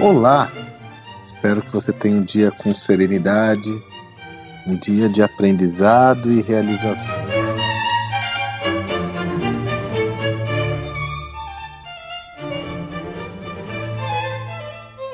Olá! Espero que você tenha um dia com serenidade, um dia de aprendizado e realização.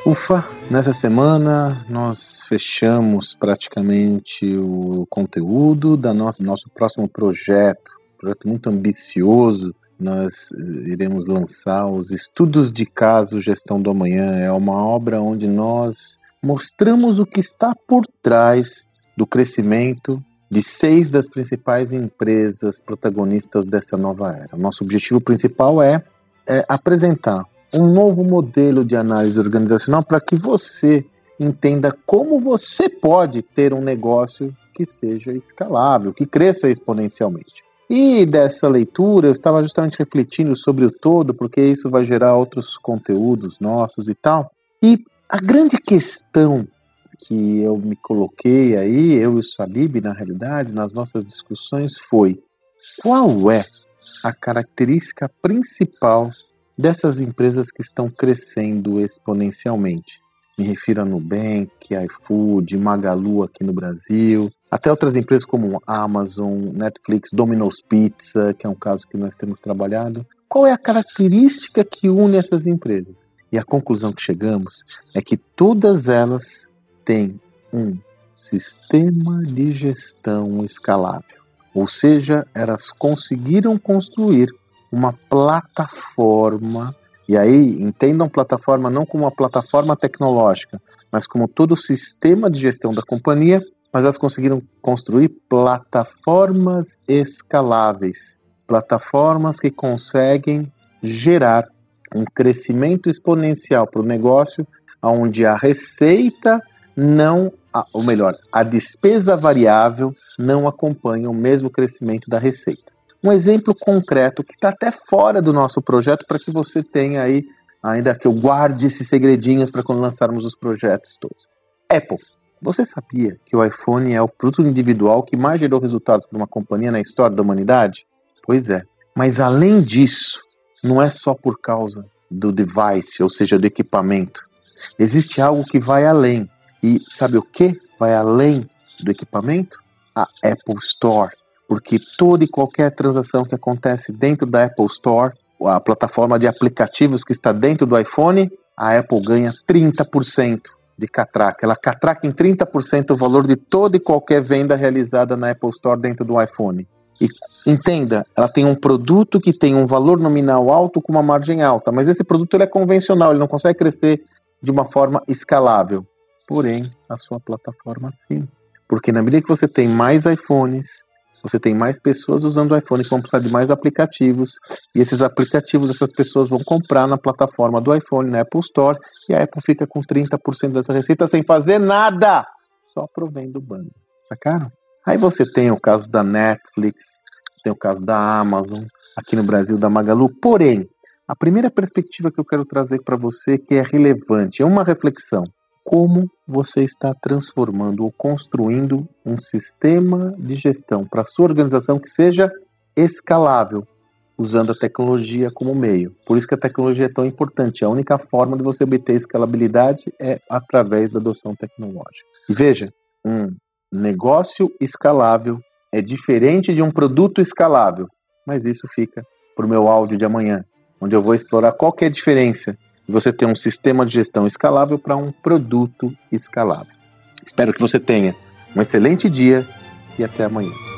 Ufa, nessa semana nós fechamos praticamente o conteúdo da nosso, nosso próximo projeto, projeto muito ambicioso. Nós eh, iremos lançar os Estudos de Caso Gestão do Amanhã. É uma obra onde nós mostramos o que está por trás do crescimento de seis das principais empresas protagonistas dessa nova era. Nosso objetivo principal é, é apresentar um novo modelo de análise organizacional para que você entenda como você pode ter um negócio que seja escalável, que cresça exponencialmente. E dessa leitura eu estava justamente refletindo sobre o todo, porque isso vai gerar outros conteúdos nossos e tal. E a grande questão que eu me coloquei aí, eu e o Sabib, na realidade, nas nossas discussões, foi qual é a característica principal dessas empresas que estão crescendo exponencialmente. Me refiro a Nubank, iFood, Magalu aqui no Brasil, até outras empresas como Amazon, Netflix, Domino's Pizza, que é um caso que nós temos trabalhado. Qual é a característica que une essas empresas? E a conclusão que chegamos é que todas elas têm um sistema de gestão escalável. Ou seja, elas conseguiram construir uma plataforma. E aí, entendam plataforma não como uma plataforma tecnológica, mas como todo o sistema de gestão da companhia, mas elas conseguiram construir plataformas escaláveis, plataformas que conseguem gerar um crescimento exponencial para o negócio, onde a receita não, ou melhor, a despesa variável não acompanha o mesmo crescimento da receita um exemplo concreto que está até fora do nosso projeto para que você tenha aí, ainda que eu guarde esses segredinhos para quando lançarmos os projetos todos. Apple. Você sabia que o iPhone é o produto individual que mais gerou resultados para uma companhia na história da humanidade? Pois é. Mas além disso, não é só por causa do device, ou seja, do equipamento. Existe algo que vai além. E sabe o que vai além do equipamento? A Apple Store porque toda e qualquer transação que acontece dentro da Apple Store, a plataforma de aplicativos que está dentro do iPhone, a Apple ganha 30% de catraca. Ela catraca em 30% o valor de toda e qualquer venda realizada na Apple Store dentro do iPhone. E entenda, ela tem um produto que tem um valor nominal alto com uma margem alta, mas esse produto ele é convencional, ele não consegue crescer de uma forma escalável. Porém, a sua plataforma sim. Porque na medida que você tem mais iPhones, você tem mais pessoas usando o iPhone que vão precisar de mais aplicativos, e esses aplicativos essas pessoas vão comprar na plataforma do iPhone, na Apple Store, e a Apple fica com 30% dessa receita sem fazer nada, só provendo banda. Sacaram? Aí você tem o caso da Netflix, você tem o caso da Amazon, aqui no Brasil da Magalu, porém, a primeira perspectiva que eu quero trazer para você que é relevante, é uma reflexão como você está transformando ou construindo um sistema de gestão para sua organização que seja escalável, usando a tecnologia como meio. Por isso que a tecnologia é tão importante. A única forma de você obter escalabilidade é através da adoção tecnológica. E veja, um negócio escalável é diferente de um produto escalável, mas isso fica para o meu áudio de amanhã, onde eu vou explorar qual é a diferença você ter um sistema de gestão escalável para um produto escalável. Espero que você tenha um excelente dia e até amanhã.